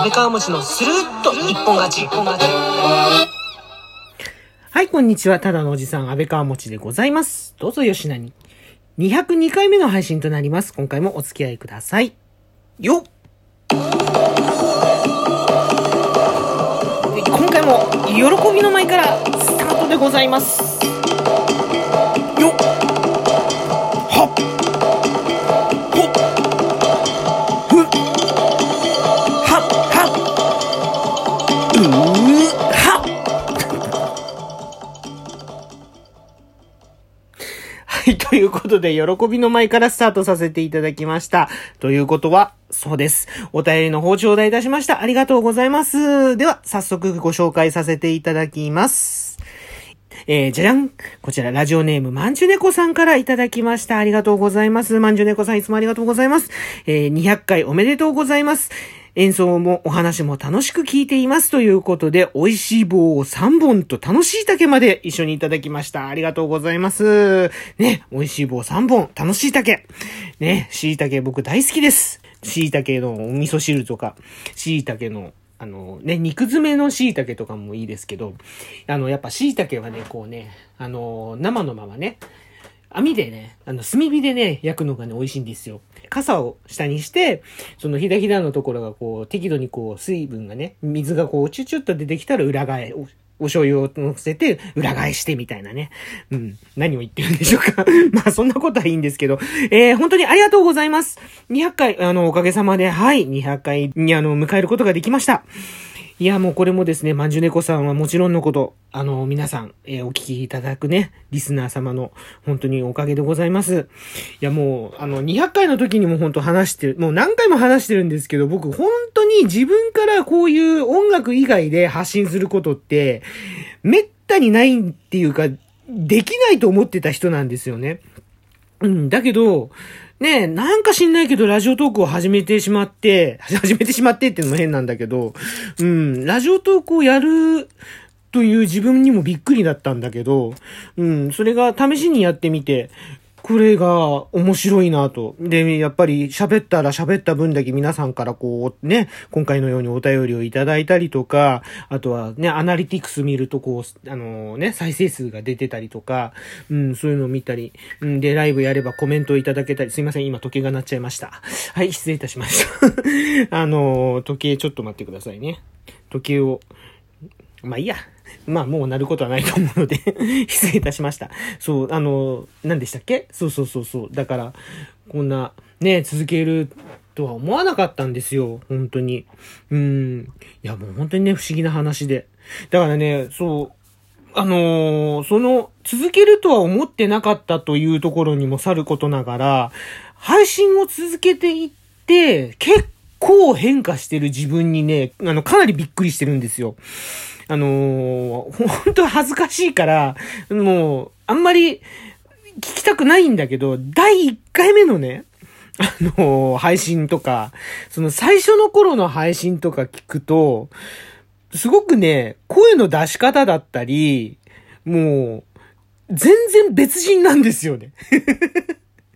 安倍川餅のスルッと一本勝ち。はい、こんにちは。ただのおじさん、安倍川餅でございます。どうぞよしなに。202回目の配信となります。今回もお付き合いください。よっ今回も、喜びの舞からスタートでございます。はい、ということで、喜びの舞からスタートさせていただきました。ということは、そうです。お便りの方頂戴いたしました。ありがとうございます。では、早速ご紹介させていただきます。えー、じゃじゃんこちら、ラジオネーム、まんじゅねこさんからいただきました。ありがとうございます。まんじゅねこさん、いつもありがとうございます。えー、200回おめでとうございます。演奏もお話も楽しく聞いていますということで、美味しい棒を3本と楽しい竹まで一緒にいただきました。ありがとうございます。ね、美味しい棒3本、楽しい竹。ね、椎茸僕大好きです。椎茸のお味噌汁とか、椎茸のあのね、肉詰めの椎茸とかもいいですけど、あの、やっぱ椎茸はね、こうね、あの、生のままね、網でね、あの、炭火でね、焼くのがね、美味しいんですよ。傘を下にして、そのひだひだのところがこう、適度にこう、水分がね、水がこう、チュチュッと出てきたら裏返、おお醤油を乗せて、裏返してみたいなね。うん。何を言ってるんでしょうか。まあ、そんなことはいいんですけど、えー、本当にありがとうございます。200回、あの、おかげさまで、はい、200回に、あの、迎えることができました。いや、もうこれもですね、まんじゅねこさんはもちろんのこと、あの、皆さん、えーお聞きいただくね、リスナー様の、本当におかげでございます。いや、もう、あの、200回の時にも本当話してる、もう何回も話してるんですけど、僕、本当に自分からこういう音楽以外で発信することって、めったにないっていうか、できないと思ってた人なんですよね。うん、だけど、ねえ、なんか知んないけど、ラジオトークを始めてしまって、始めてしまってっていうのも変なんだけど、うん、ラジオトークをやるという自分にもびっくりだったんだけど、うん、それが試しにやってみて、これが面白いなと。で、やっぱり喋ったら喋った分だけ皆さんからこうね、今回のようにお便りをいただいたりとか、あとはね、アナリティクス見るとこう、あのね、再生数が出てたりとか、うん、そういうのを見たり、うん、で、ライブやればコメントをいただけたり、すいません、今時計が鳴っちゃいました。はい、失礼いたしました。あの、時計ちょっと待ってくださいね。時計を、まあいいや。まあもうなることはないと思うので 失礼いたしました。そう、あの、何でしたっけ？そうそうそうそう。だから、こんな、ね、続けるとは思わなかったんですよ。本当に。うん。いやもう本当にね、不思議な話で。だからね、そう、あのーその、続けるとは思ってなかったというところにもさることながら、配信を続けていって、結構変化してる自分にね、あの、かなりびっくりしてるんですよ。あのー本当恥ずかしいから、もう、あんまり聞きたくないんだけど、第1回目のね、あのー配信とか、その最初の頃の配信とか聞くと、すごくね、声の出し方だったり、もう、全然別人なんですよね。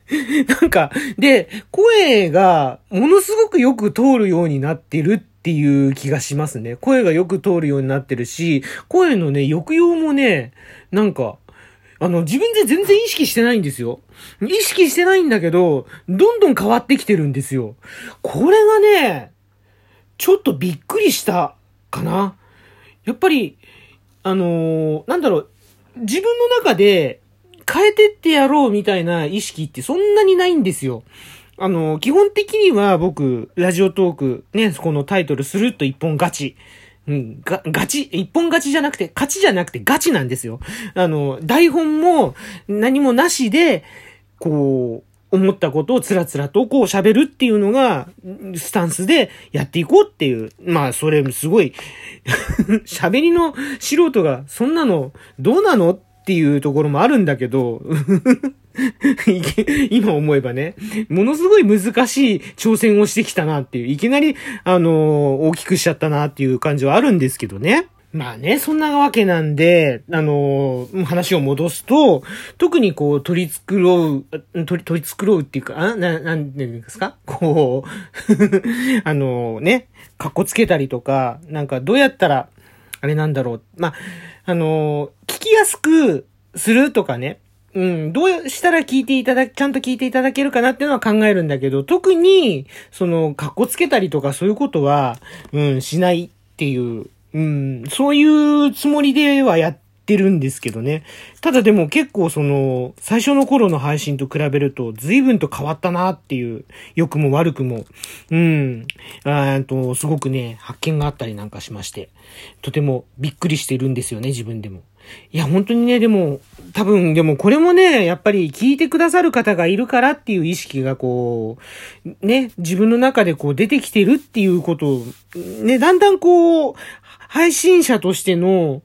なんか、で、声がものすごくよく通るようになってるっていう気がしますね。声がよく通るようになってるし、声のね、抑揚もね、なんか、あの、自分で全然意識してないんですよ。意識してないんだけど、どんどん変わってきてるんですよ。これがね、ちょっとびっくりしたかな。やっぱり、あのーなんだろう、自分の中で変えてってやろうみたいな意識ってそんなにないんですよ。あの基本的には僕、ラジオトーク、ね、このタイトルするっと一本勝ち。うん、が、ガチ、一本勝ちじゃなくて、勝ちじゃなくてガチなんですよ。あの、台本も何もなしで、こう、思ったことをつらつらとこう喋るっていうのが、スタンスでやっていこうっていう。まあ、それすごい、喋りの素人が、そんなの、どうなの？っていうところもあるんだけど、今思えばね、ものすごい難しい挑戦をしてきたなっていう、いきなり、あのー大きくしちゃったなっていう感じはあるんですけどね。まあね、そんなわけなんで、あのー話を戻すと、特にこう、取り繕う、取り、取り繕うっていうか、あ、な、なんていうんですか？こう、あのね、格好つけたりとか、なんかどうやったら、あれなんだろう。まあ、あの聞きやすくするとかね、うん、どうしたら聞いていただ、ちゃんと聞いていただけるかなっていうのは考えるんだけど、特に、その、かっこつけたりとかそういうことは、うん、しないっていう、うん、そういうつもりではやってるんですけどね。ただでも結構その、最初の頃の配信と比べると随分と変わったなっていう、良くも悪くも、うん、あーと、すごくね、発見があったりなんかしまして、とてもびっくりしてるんですよね、自分でも。いや、本当にね、でも、多分、でもこれもね、やっぱり聞いてくださる方がいるからっていう意識がこう、ね、自分の中でこう出てきてるっていうことを、ね、だんだんこう、配信者としての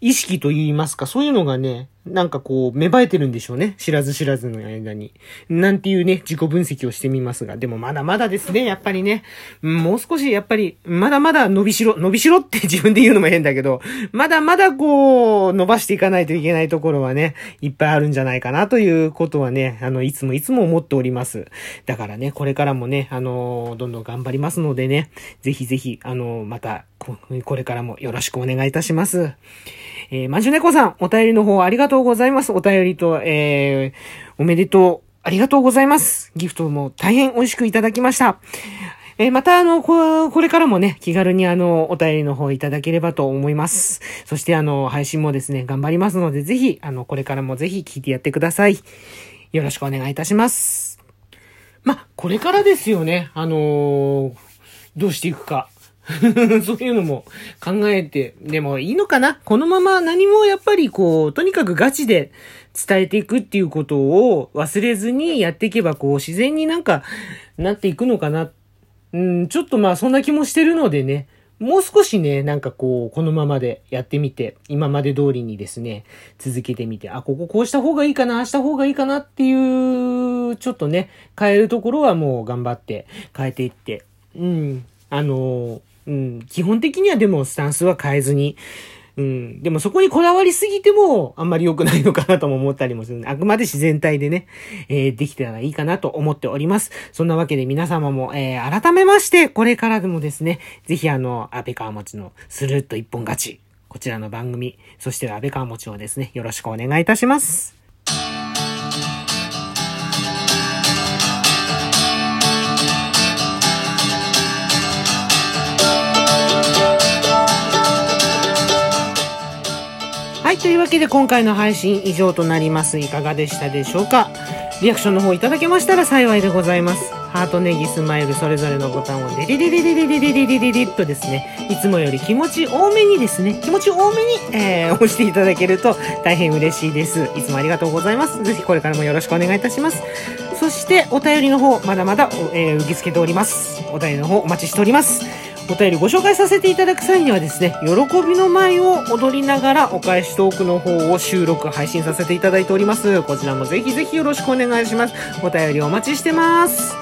意識と言いますか、そういうのがね、なんかこう、芽生えてるんでしょうね。知らず知らずの間に。なんていうね、自己分析をしてみますが。でもまだまだですね、やっぱりね。もう少し、やっぱり、まだまだ伸びしろ、伸びしろ って自分で言うのも変だけど、まだまだこう、伸ばしていかないといけないところはね、いっぱいあるんじゃないかなということはね、あの、いつもいつも思っております。だからね、これからもね、あの、どんどん頑張りますのでね、ぜひぜひ、あの、また、これからもよろしくお願いいたします。えー、まじゅねこさん、お便りの方ありがとうとうございます。お便りと、えー、おめでとう、ありがとうございます。ギフトも大変美味しくいただきました。えーまた、あの、こ、これからもね、気軽にあの、お便りの方いただければと思います。そしてあの、配信もですね、頑張りますので、ぜひ、あの、これからもぜひ聞いてやってください。よろしくお願いいたします。ま、これからですよね。あのーどうしていくか。そういうのも考えて、でもいいのかな？このまま何もやっぱりこう、とにかくガチで伝えていくっていうことを忘れずにやっていけばこう、自然になんかなっていくのかな。うん、ちょっとまあそんな気もしてるのでね、もう少しね、なんかこう、このままでやってみて、今まで通りにですね、続けてみて、あ、こここうした方がいいかな、ああした方がいいかなっていう、ちょっとね、変えるところはもう頑張って変えていって、うん、あの、うん、基本的にはでもスタンスは変えずに、うん。でもそこにこだわりすぎても、あんまり良くないのかなとも思ったりもする。あくまで自然体でね、えーできたらいいかなと思っております。そんなわけで皆様も、えー改めまして、これからでもですね、ぜひあの、安倍川餅のスルッと一本勝ち、こちらの番組、そして安倍川餅をですね、よろしくお願いいたします。はい、というわけで今回の配信以上となります。いかがでしたでしょうか？リアクションの方いただけましたら幸いでございます。ハート、ネギ、スマイル、それぞれのボタンをデリリリリリリリリリリリッとですね、いつもより気持ち多めにですね、気持ち多めに、えー、押していただけると大変嬉しいです。いつもありがとうございます。ぜひこれからもよろしくお願いいたします。そして、お便りの方、まだまだ、えー受け付けております。お便りの方、お待ちしております。お便りご紹介させていただく際にはですね、喜びの舞を踊りながらお返しトークの方を収録配信させていただいております。こちらもぜひぜひよろしくお願いします。お便りお待ちしてます。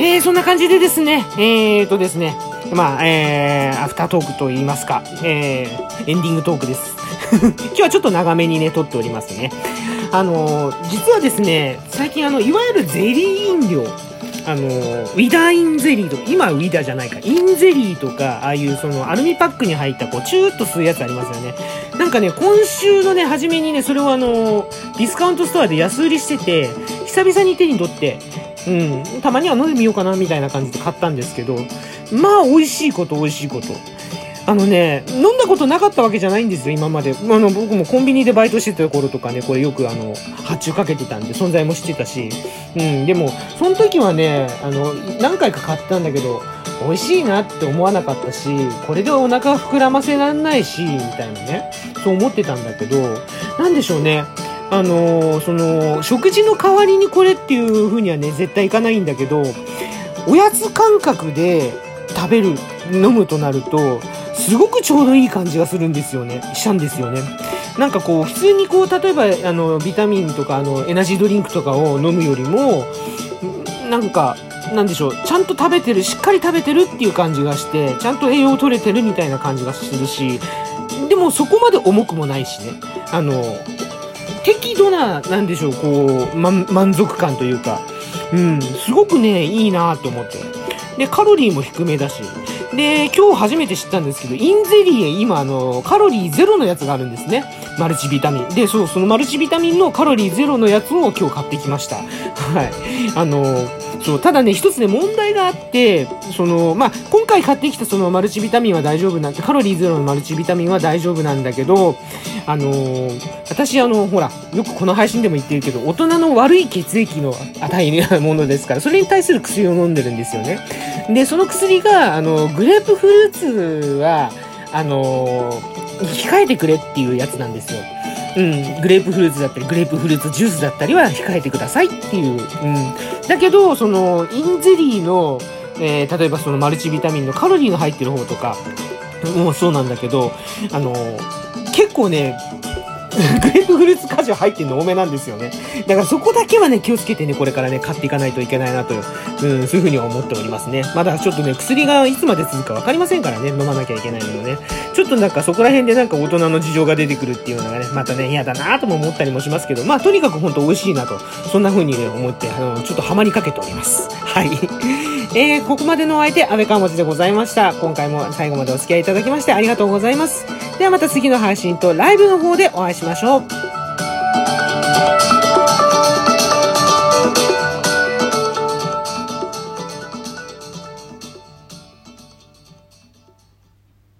えー、そんな感じでですね、えーとですね、まあ、えー、アフタートークと言いますか、えー、エンディングトークです。今日はちょっと長めにね、撮っておりますね。あのー実はですね、最近あの、いわゆるゼリー飲料、あの、ウィダーインゼリーとか、今ウィダーじゃないか、インゼリーとか、ああいうそのアルミパックに入ったこう、チューッと吸うやつありますよね。なんかね、今週のね、初めにね、それをあの、ディスカウントストアで安売りしてて、久々に手に取って、うん、たまには飲んでみようかな、みたいな感じで買ったんですけど、まあ、美味しいこと、美味しいこと。あのね、飲んだことなかったわけじゃないんですよ、今まで。あの、僕もコンビニでバイトしてた頃とかね、これよくあの、発注かけてたんで、存在も知ってたし。うん、でも、その時はね、あの、何回か買ったんだけど、美味しいなって思わなかったし、これでお腹膨らませらんないし、みたいなね、そう思ってたんだけど、なんでしょうね。あのその、食事の代わりにこれっていう風にはね、絶対いかないんだけど、おやつ感覚で食べる、飲むとなると、すごくちょうどいい感じがするんですよね。したんですよね。なんかこう、普通にこう、例えば、あの、ビタミンとか、あの、エナジードリンクとかを飲むよりも、なんか、なんでしょう、ちゃんと食べてる、しっかり食べてるっていう感じがして、ちゃんと栄養を取れてるみたいな感じがするしで、もそこまで重くもないしね。あの、適度な、なんでしょう、こう、ま、満足感というか、うん、すごくね、いいなと思って。で、カロリーも低めだし。で、今日初めて知ったんですけど、インゼリエ今、あの、カロリーゼロのやつがあるんですね。マルチビタミン。で、そう、そのマルチビタミンのカロリーゼロのやつを今日買ってきました。はい。あの、そう、ただね、一つね、問題があって、その、まあ、今回買ってきたそのマルチビタミンは大丈夫なんて、カロリーゼロのマルチビタミンは大丈夫なんだけど、あのー、私、あの、ほら、よくこの配信でも言ってるけど、大人の悪い血液の値なものですから、それに対する薬を飲んでるんですよね。で、その薬が、あの、グレープフルーツは、あの、控えてくれっていうやつなんですよ。うん、グレープフルーツだったり、グレープフルーツジュースだったりは控えてくださいっていう。うん。だけど、その、インゼリーの、えー、例えばそのマルチビタミンのカロリーが入ってる方とか、もうそうなんだけど、あの、結構ね、グレープフルーツ果汁入ってるの多めなんですよね。だからそこだけはね、気をつけてね、これからね、買っていかないといけないなと、うん、そういうふうには思っておりますね。まだちょっとね、薬がいつまで続くか分かりませんからね、飲まなきゃいけないのね。ちょっとなんかそこら辺でなんか大人の事情が出てくるっていうのがね、またね、嫌だなとも思ったりもしますけど、まあとにかくほんと美味しいなと、そんな風にね、思って、あの、ちょっとハマりかけております。はい。えー、ここまでのお相手、安倍川持でございました。今回も最後までお付き合いいただきましてありがとうございます。ではまた次の配信とライブの方でお会いしましょう。